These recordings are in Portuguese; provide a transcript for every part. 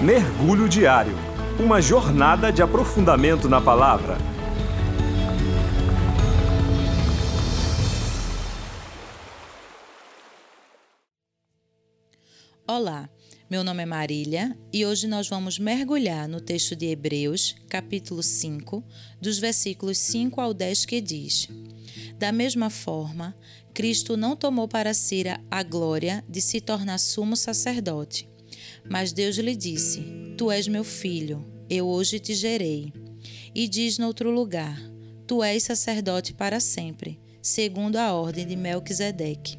Mergulho Diário Uma jornada de aprofundamento na palavra. Olá, meu nome é Marília e hoje nós vamos mergulhar no texto de Hebreus, capítulo 5, dos versículos 5 ao 10, que diz: Da mesma forma, Cristo não tomou para si a glória de se tornar sumo sacerdote mas Deus lhe disse: Tu és meu filho, eu hoje te gerei. E diz noutro lugar: Tu és sacerdote para sempre, segundo a ordem de Melquisedeque.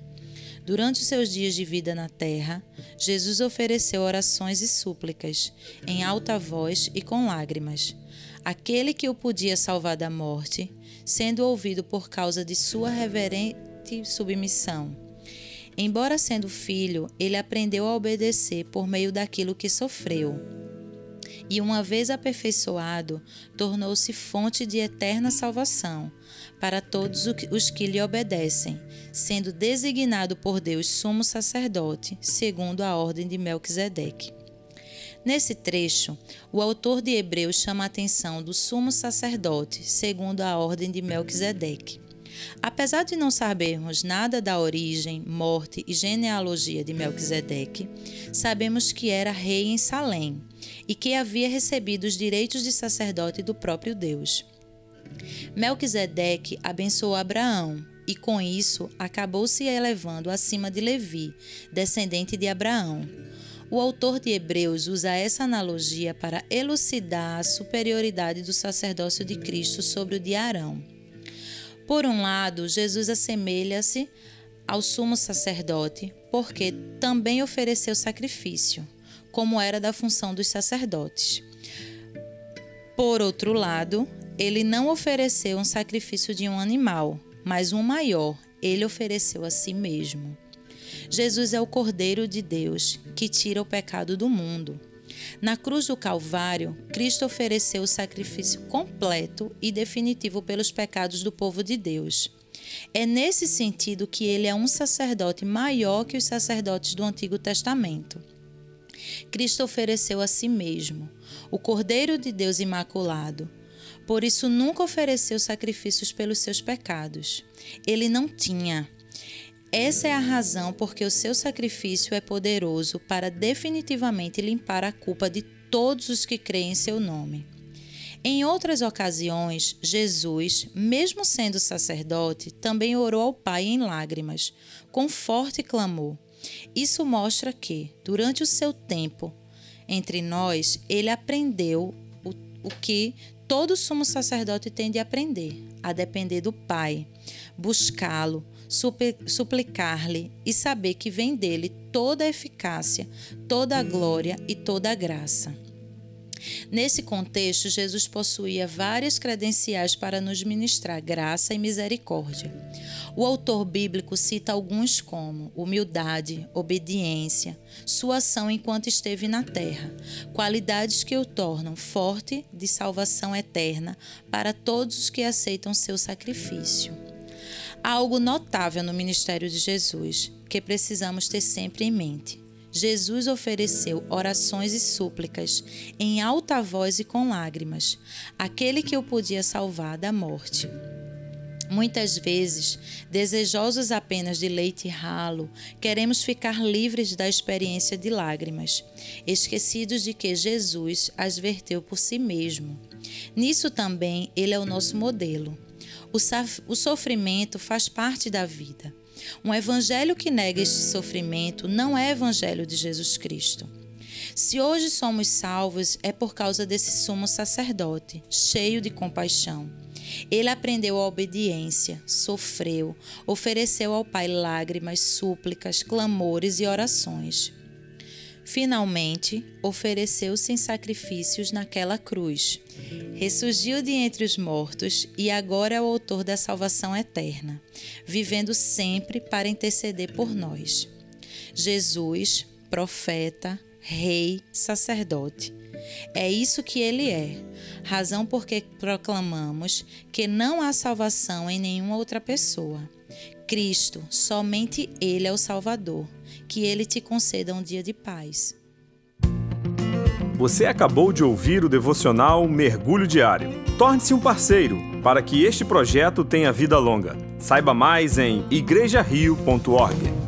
Durante os seus dias de vida na terra, Jesus ofereceu orações e súplicas, em alta voz e com lágrimas. Aquele que o podia salvar da morte, sendo ouvido por causa de sua reverente submissão Embora sendo filho, ele aprendeu a obedecer por meio daquilo que sofreu. E uma vez aperfeiçoado, tornou-se fonte de eterna salvação para todos os que lhe obedecem, sendo designado por Deus sumo sacerdote, segundo a ordem de Melquisedeque. Nesse trecho, o autor de Hebreus chama a atenção do sumo sacerdote, segundo a ordem de Melquisedeque. Apesar de não sabermos nada da origem, morte e genealogia de Melquisedeque, sabemos que era rei em Salém e que havia recebido os direitos de sacerdote do próprio Deus. Melquisedeque abençoou Abraão e com isso acabou se elevando acima de Levi, descendente de Abraão. O autor de Hebreus usa essa analogia para elucidar a superioridade do sacerdócio de Cristo sobre o de Arão. Por um lado, Jesus assemelha-se ao sumo sacerdote, porque também ofereceu sacrifício, como era da função dos sacerdotes. Por outro lado, ele não ofereceu um sacrifício de um animal, mas um maior, ele ofereceu a si mesmo. Jesus é o Cordeiro de Deus que tira o pecado do mundo. Na cruz do Calvário, Cristo ofereceu o sacrifício completo e definitivo pelos pecados do povo de Deus. É nesse sentido que ele é um sacerdote maior que os sacerdotes do Antigo Testamento. Cristo ofereceu a si mesmo, o Cordeiro de Deus Imaculado. Por isso, nunca ofereceu sacrifícios pelos seus pecados. Ele não tinha. Essa é a razão porque o seu sacrifício é poderoso para definitivamente limpar a culpa de todos os que creem em seu nome. Em outras ocasiões, Jesus, mesmo sendo sacerdote, também orou ao Pai em lágrimas, com forte clamor. Isso mostra que, durante o seu tempo entre nós, ele aprendeu o, o que todo sumo sacerdote tem de aprender: a depender do Pai, buscá-lo, suplicar-lhe e saber que vem dele toda a eficácia, toda a glória e toda a graça. Nesse contexto, Jesus possuía várias credenciais para nos ministrar graça e misericórdia. O autor bíblico cita alguns como humildade, obediência, sua ação enquanto esteve na terra, qualidades que o tornam forte de salvação eterna para todos os que aceitam seu sacrifício. Há algo notável no ministério de Jesus que precisamos ter sempre em mente. Jesus ofereceu orações e súplicas em alta voz e com lágrimas, aquele que o podia salvar da morte. Muitas vezes, desejosos apenas de leite ralo, queremos ficar livres da experiência de lágrimas, esquecidos de que Jesus as verteu por si mesmo. Nisso também ele é o nosso modelo. O sofrimento faz parte da vida. Um evangelho que nega este sofrimento não é evangelho de Jesus Cristo. Se hoje somos salvos, é por causa desse sumo sacerdote, cheio de compaixão. Ele aprendeu a obediência, sofreu, ofereceu ao Pai lágrimas, súplicas, clamores e orações. Finalmente, ofereceu-se em sacrifícios naquela cruz. Ressurgiu de entre os mortos e agora é o autor da salvação eterna, vivendo sempre para interceder por nós. Jesus, profeta, rei, sacerdote. É isso que ele é, razão por que proclamamos que não há salvação em nenhuma outra pessoa. Cristo, somente Ele é o Salvador que Ele te conceda um dia de paz. Você acabou de ouvir o devocional Mergulho Diário. Torne-se um parceiro para que este projeto tenha vida longa. Saiba mais em igrejario.org.